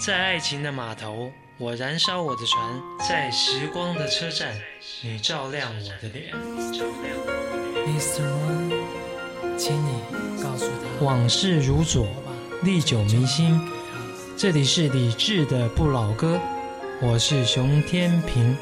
在爱情的码头，我燃烧我的船；在时光的车站，你照亮我的脸。请你告诉他，往事如昨，历久弥新。这里是李志的不老歌，我是熊天平。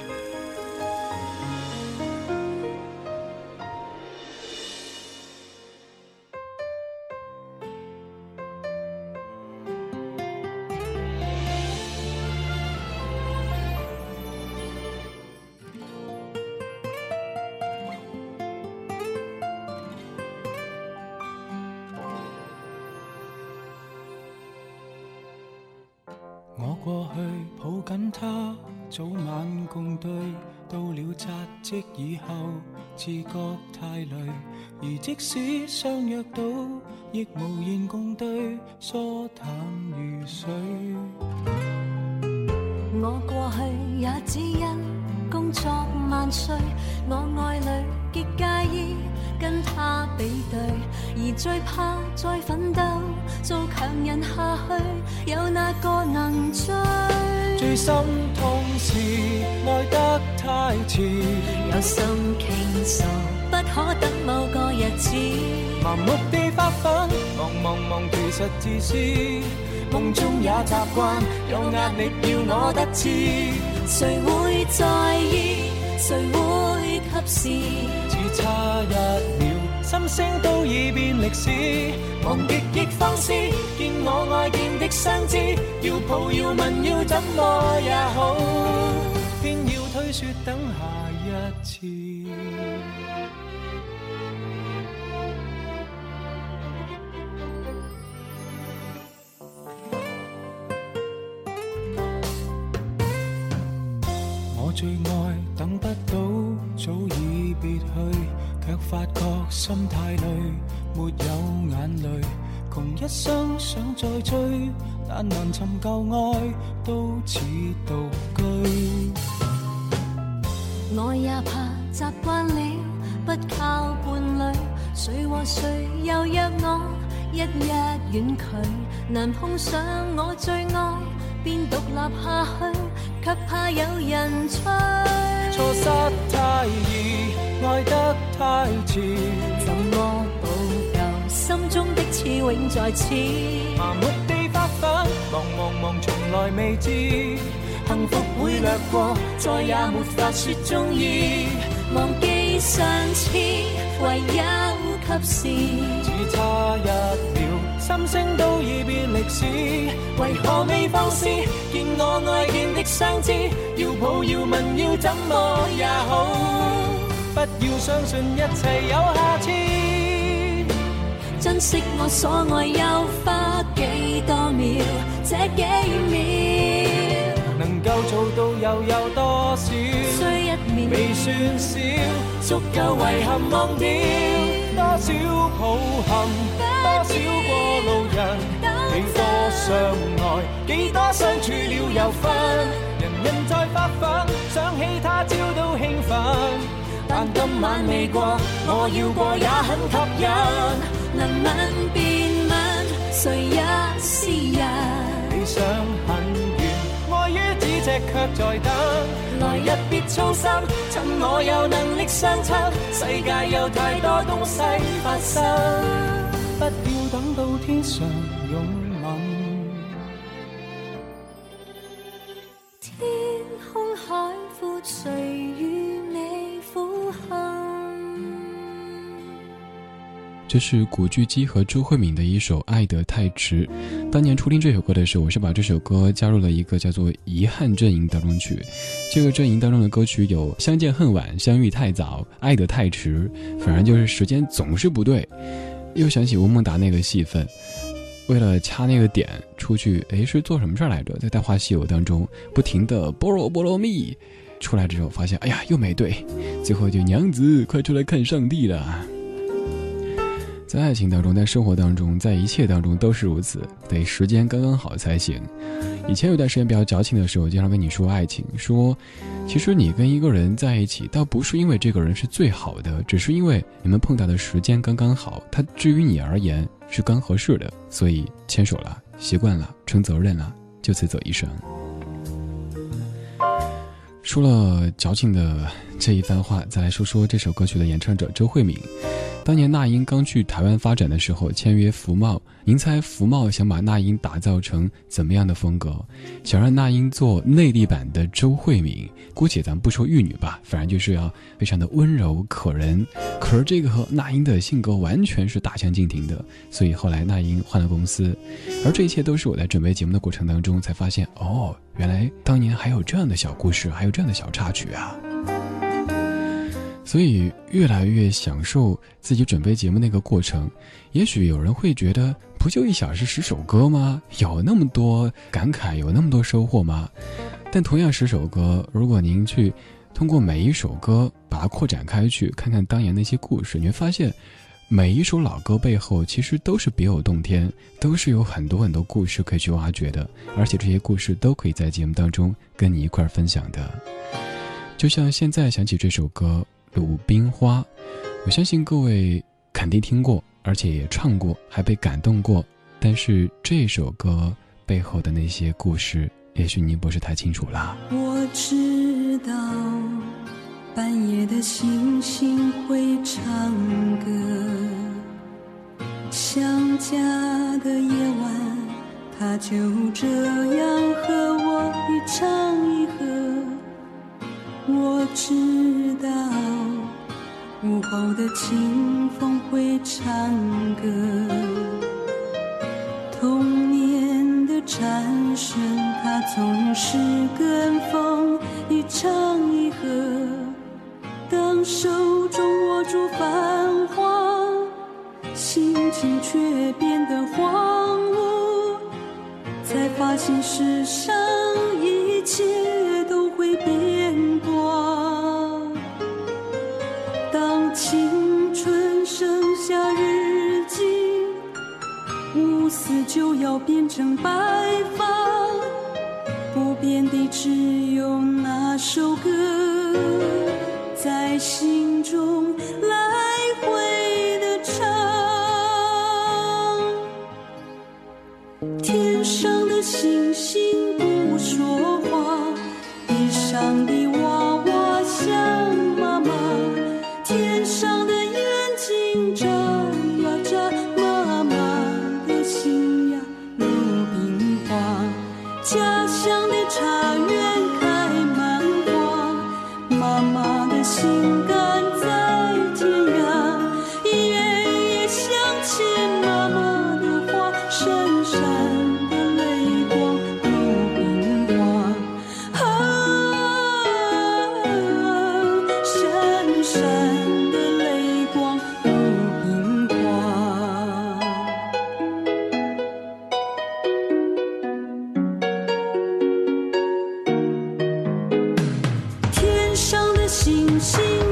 共对，到了扎职以后，自觉太累。而即使相约到，亦无言共对，疏淡如水。我过去也只因工作万岁，我爱侣极介意跟他比对，而最怕再奋斗。做强人下去，有哪个能追？最心痛是爱得太迟，有心倾诉，不可等某个日子。盲目地发奋，忙忙忙，其实自私。梦中也习惯，有压力要我得志。谁会在意？谁会及时？只差一秒。心声都已变历史，忘极亦放肆，见我爱见的相知，要抱要吻要怎么也好，偏要推说等下一次。我最爱等不到，早已别去。却发觉心太累，没有眼泪，穷一生想再追，但难寻旧爱，都似独居。我也怕习惯了不靠伴侣，谁和谁又约我一日远距，难碰上我最爱，便独立下去，却怕有人催。错失太易。爱得太迟，怎么？心中的刺永在此。麻木地发奋，忙忙忙，从来未知幸福会掠过，再也没法说中意。忘记上次，唯有及时。只差一秒，心声都已变历史。为何未放肆？见我爱见的相知，要抱要问要怎么也好。不要相信一切有下次，珍惜我所爱又花几多秒，这几秒能够做到又有多少？需一秒未算少，足够遗憾忘掉多少抱憾，多少过路人，几多相爱，几多相处了又分，人人在发奋，想起他朝都兴奋。但今晚未过，我要过也很吸引。能吻便吻，谁也是人。理想很远，爱于咫尺却在等。来日别操心，趁我有能力相衬，世界有太多东西发生。不要等到天上拥吻。天空海阔，谁与你？这是古巨基和周慧敏的一首《爱得太迟》。当年初听这首歌的时候，我是把这首歌加入了一个叫做“遗憾阵营”当中去。这个阵营当中的歌曲有《相见恨晚》《相遇太早》《爱得太迟》，反正就是时间总是不对。又想起吴孟达那个戏份，为了掐那个点出去，哎，是做什么事儿来着？在《大话西游》当中不停的“菠萝菠萝蜜”，出来之后发现，哎呀，又没对，最后就娘子快出来看上帝了。在爱情当中，在生活当中，在一切当中都是如此，得时间刚刚好才行。以前有段时间比较矫情的时候，经常跟你说爱情，说，其实你跟一个人在一起，倒不是因为这个人是最好的，只是因为你们碰到的时间刚刚好，他至于你而言是刚合适的，所以牵手了，习惯了，成责任了，就此走一生。说了矫情的这一番话，再来说说这首歌曲的演唱者周慧敏。当年那英刚去台湾发展的时候，签约福茂。您猜福茂想把那英打造成怎么样的风格？想让那英做内地版的周慧敏，姑且咱不说玉女吧，反正就是要非常的温柔可人。可是这个和那英的性格完全是大相径庭的，所以后来那英换了公司。而这一切都是我在准备节目的过程当中才发现，哦，原来当年还有这样的小故事，还有这样的小插曲啊。所以越来越享受自己准备节目那个过程。也许有人会觉得，不就一小时十首歌吗？有那么多感慨，有那么多收获吗？但同样十首歌，如果您去通过每一首歌把它扩展开去，看看当年那些故事，你会发现，每一首老歌背后其实都是别有洞天，都是有很多很多故事可以去挖掘的，而且这些故事都可以在节目当中跟你一块分享的。就像现在想起这首歌。鲁冰花，我相信各位肯定听过，而且也唱过，还被感动过。但是这首歌背后的那些故事，也许您不是太清楚啦。我知道半夜的星星会唱歌，想家的夜晚，他就这样和我一唱一和。我知道午后的清风会唱歌，童年的蝉声，它总是跟风一唱一和。当手中握住繁华，心情却变得荒芜，才发现世上一切要变成白发，不变的只有那首歌，在心中来回的唱。天上的星星心。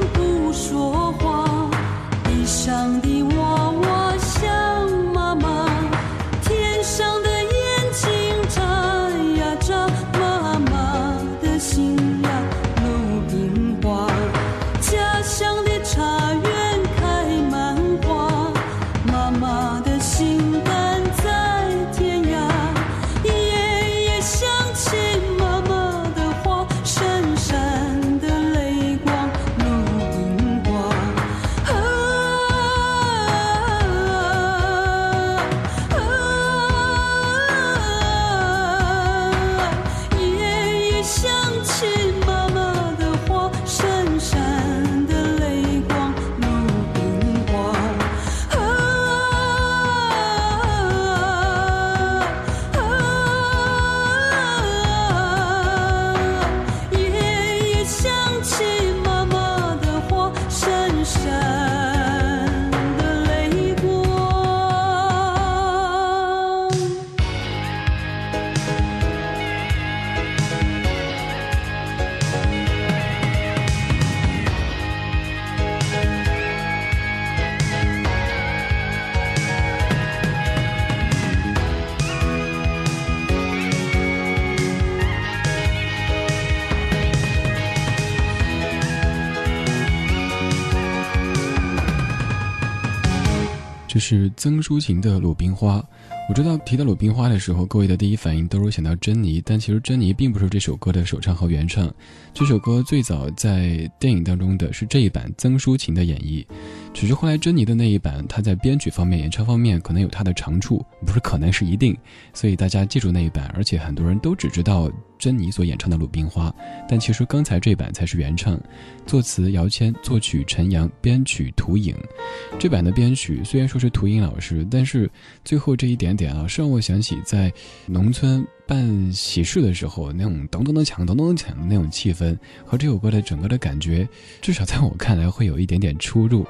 是曾淑琴的《鲁冰花》。我知道提到鲁冰花的时候，各位的第一反应都是想到珍妮，但其实珍妮并不是这首歌的首唱和原唱。这首歌最早在电影当中的是这一版曾淑琴的演绎，只是后来珍妮的那一版，她在编曲方面、演唱方面可能有她的长处，不是可能是一定，所以大家记住那一版，而且很多人都只知道。珍妮所演唱的《鲁冰花》，但其实刚才这版才是原唱，作词姚谦，作曲陈阳，编曲涂影。这版的编曲虽然说是涂影老师，但是最后这一点点啊，是让我想起在农村办喜事的时候那种咚咚咚锵、咚咚咚锵的那种气氛，和这首歌的整个的感觉，至少在我看来会有一点点出入。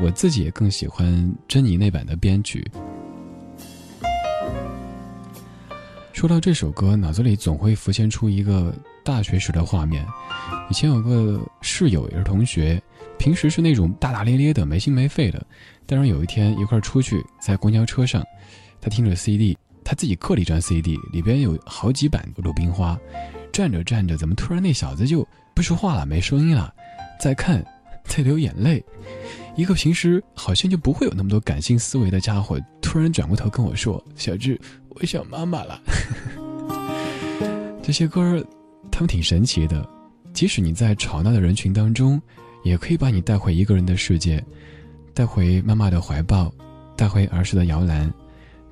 我自己也更喜欢珍妮那版的编曲。说到这首歌，脑子里总会浮现出一个大学时的画面。以前有个室友也是同学，平时是那种大大咧咧的、没心没肺的。但是有一天一块出去，在公交车上，他听着 CD，他自己刻了一张 CD，里边有好几版《鲁冰花》。站着站着，怎么突然那小子就不说话了，没声音了？再看，在流眼泪。一个平时好像就不会有那么多感性思维的家伙，突然转过头跟我说：“小智。”我想妈妈了。这些歌儿，他们挺神奇的。即使你在吵闹的人群当中，也可以把你带回一个人的世界，带回妈妈的怀抱，带回儿时的摇篮，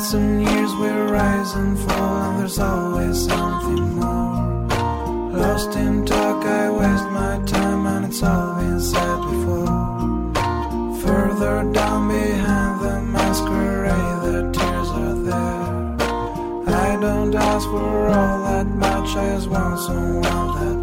Got some years we rise and fall, and there's always something more. Lost in talk, I waste my time, and it's all been said before. Further down behind the masquerade, the tears are there. I don't ask for all that much, I just want someone that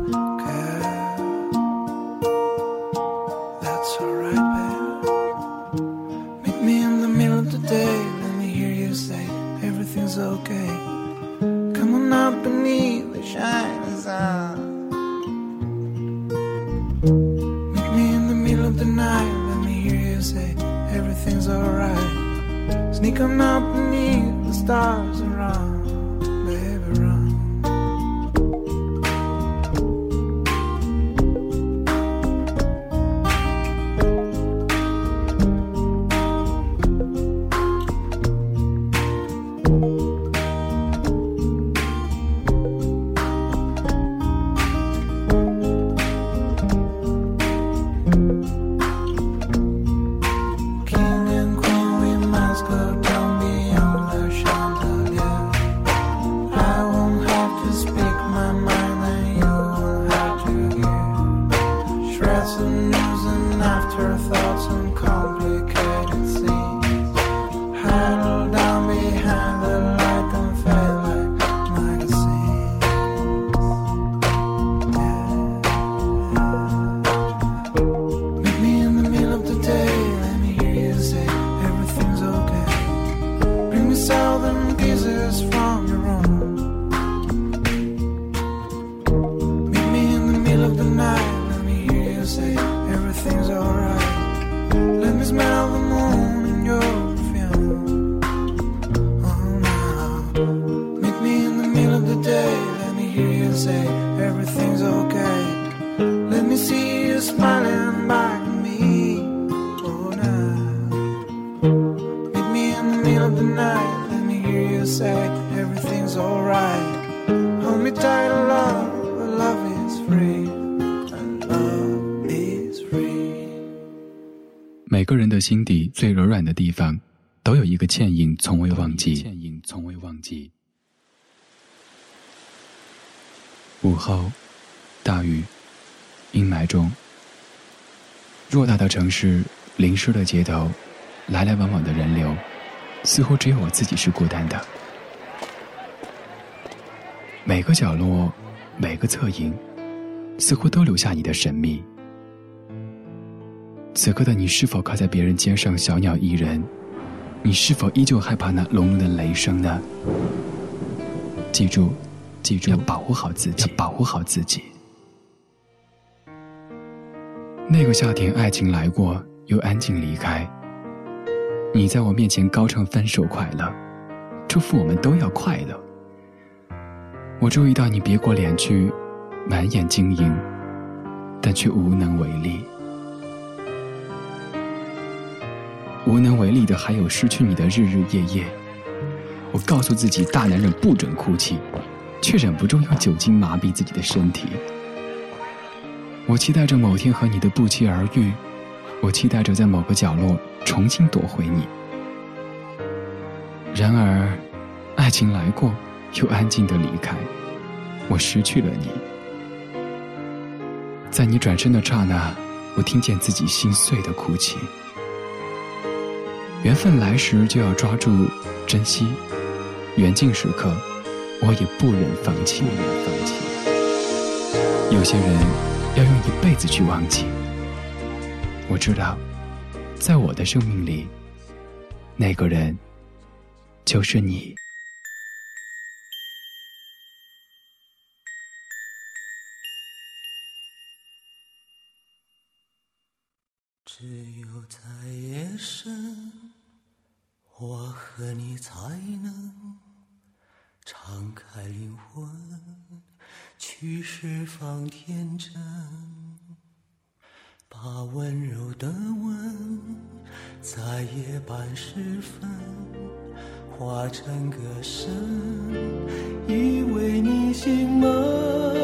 shining. Meet me in the middle of the night, let me hear you say everything's alright. Sneak on up beneath the stars and afterthoughts and complicated scenes. Handled run. Hold me tight, love. Love is free. Love is free. 每个人的心底最柔软的地方，都有一个倩影，从未忘记。倩影从未忘记。午后，大雨，阴霾中，偌大的城市，淋湿的街头，来来往往的人流，似乎只有我自己是孤单的。每个角落，每个侧影，似乎都留下你的神秘。此刻的你，是否靠在别人肩上，小鸟依人？你是否依旧害怕那隆隆的雷声呢？记住，记住，要保护好自己，保护好自己。那个夏天，爱情来过，又安静离开。你在我面前高唱分手快乐，祝福我们都要快乐。我注意到你别过脸去，满眼晶莹，但却无能为力。无能为力的还有失去你的日日夜夜。我告诉自己，大男人不准哭泣，却忍不住用酒精麻痹自己的身体。我期待着某天和你的不期而遇，我期待着在某个角落重新夺回你。然而，爱情来过，又安静的离开，我失去了你。在你转身的刹那，我听见自己心碎的哭泣。缘分来时就要抓住、珍惜，缘尽时刻，我也不忍放弃。有些人要用一辈子去忘记。我知道，在我的生命里，那个人就是你。只有在夜深。我和你才能敞开灵魂，去释放天真，把温柔的吻在夜半时分化成歌声，以为你心门。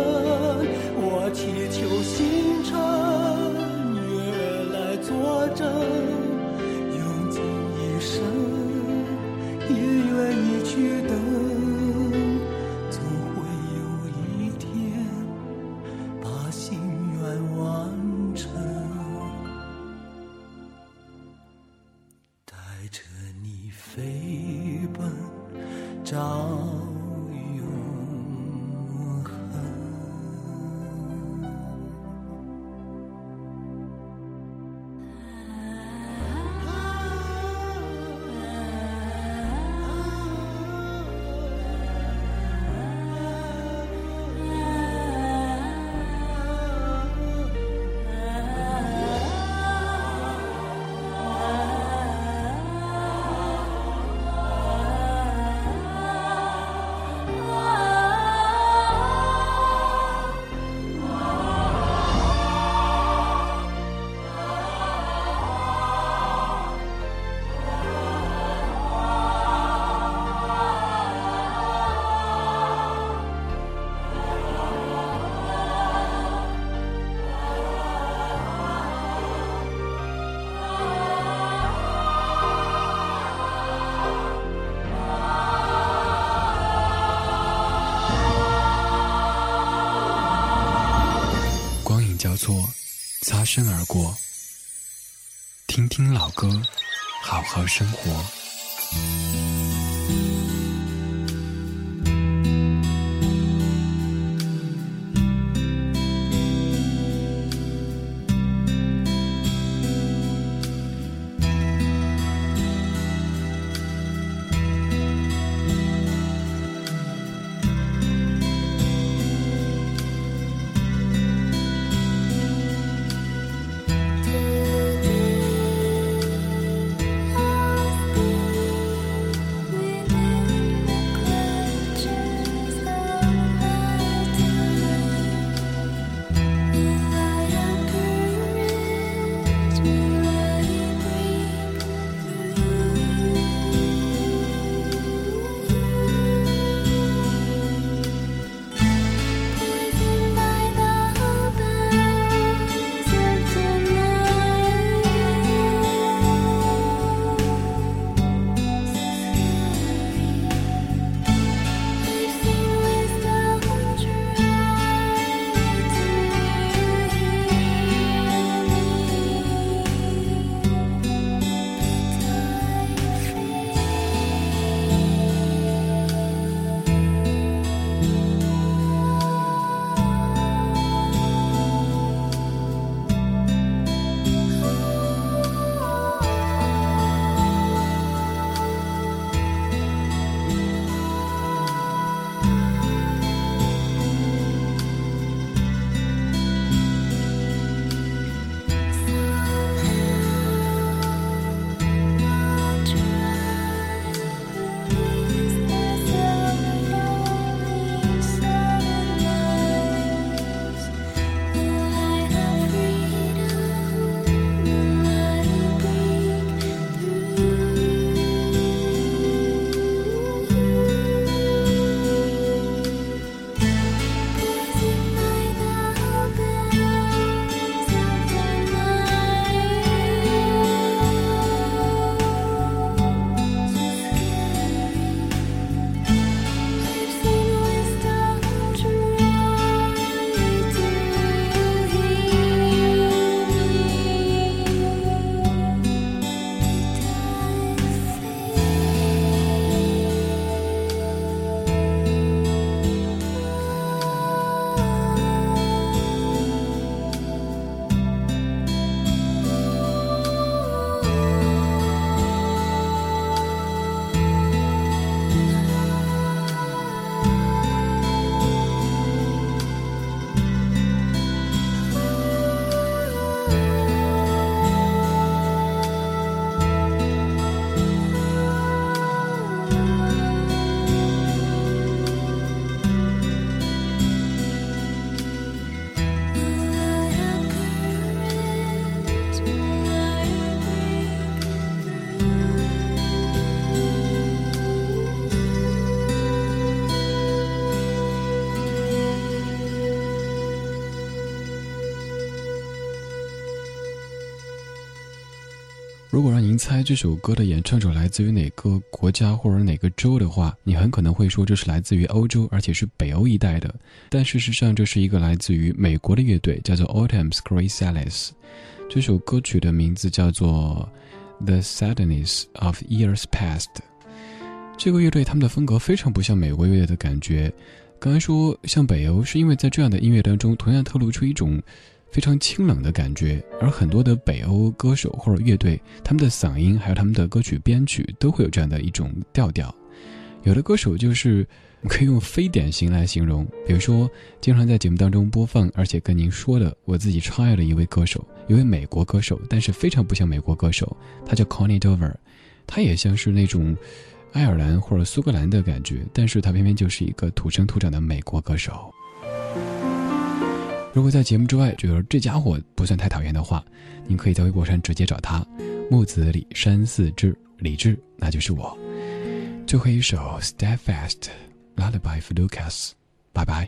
擦身而过，听听老歌，好好生活。如果让您猜这首歌的演唱者来自于哪个国家或者哪个州的话，你很可能会说这是来自于欧洲，而且是北欧一带的。但事实上，这是一个来自于美国的乐队，叫做 Autumn's Chrysalis。这首歌曲的名字叫做《The Sadness of Years Past》。这个乐队他们的风格非常不像美国乐队的感觉。刚才说像北欧，是因为在这样的音乐当中，同样透露出一种。非常清冷的感觉，而很多的北欧歌手或者乐队，他们的嗓音还有他们的歌曲编曲都会有这样的一种调调。有的歌手就是可以用非典型来形容，比如说经常在节目当中播放，而且跟您说的，我自己超爱的一位歌手，一位美国歌手，但是非常不像美国歌手，他叫 Connie Dover，他也像是那种爱尔兰或者苏格兰的感觉，但是他偏偏就是一个土生土长的美国歌手。如果在节目之外觉得这家伙不算太讨厌的话，您可以在微博上直接找他，木子李山寺志李志，那就是我。最后一首《Steadfast》，Lullaby for Lucas，拜拜。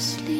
sleep.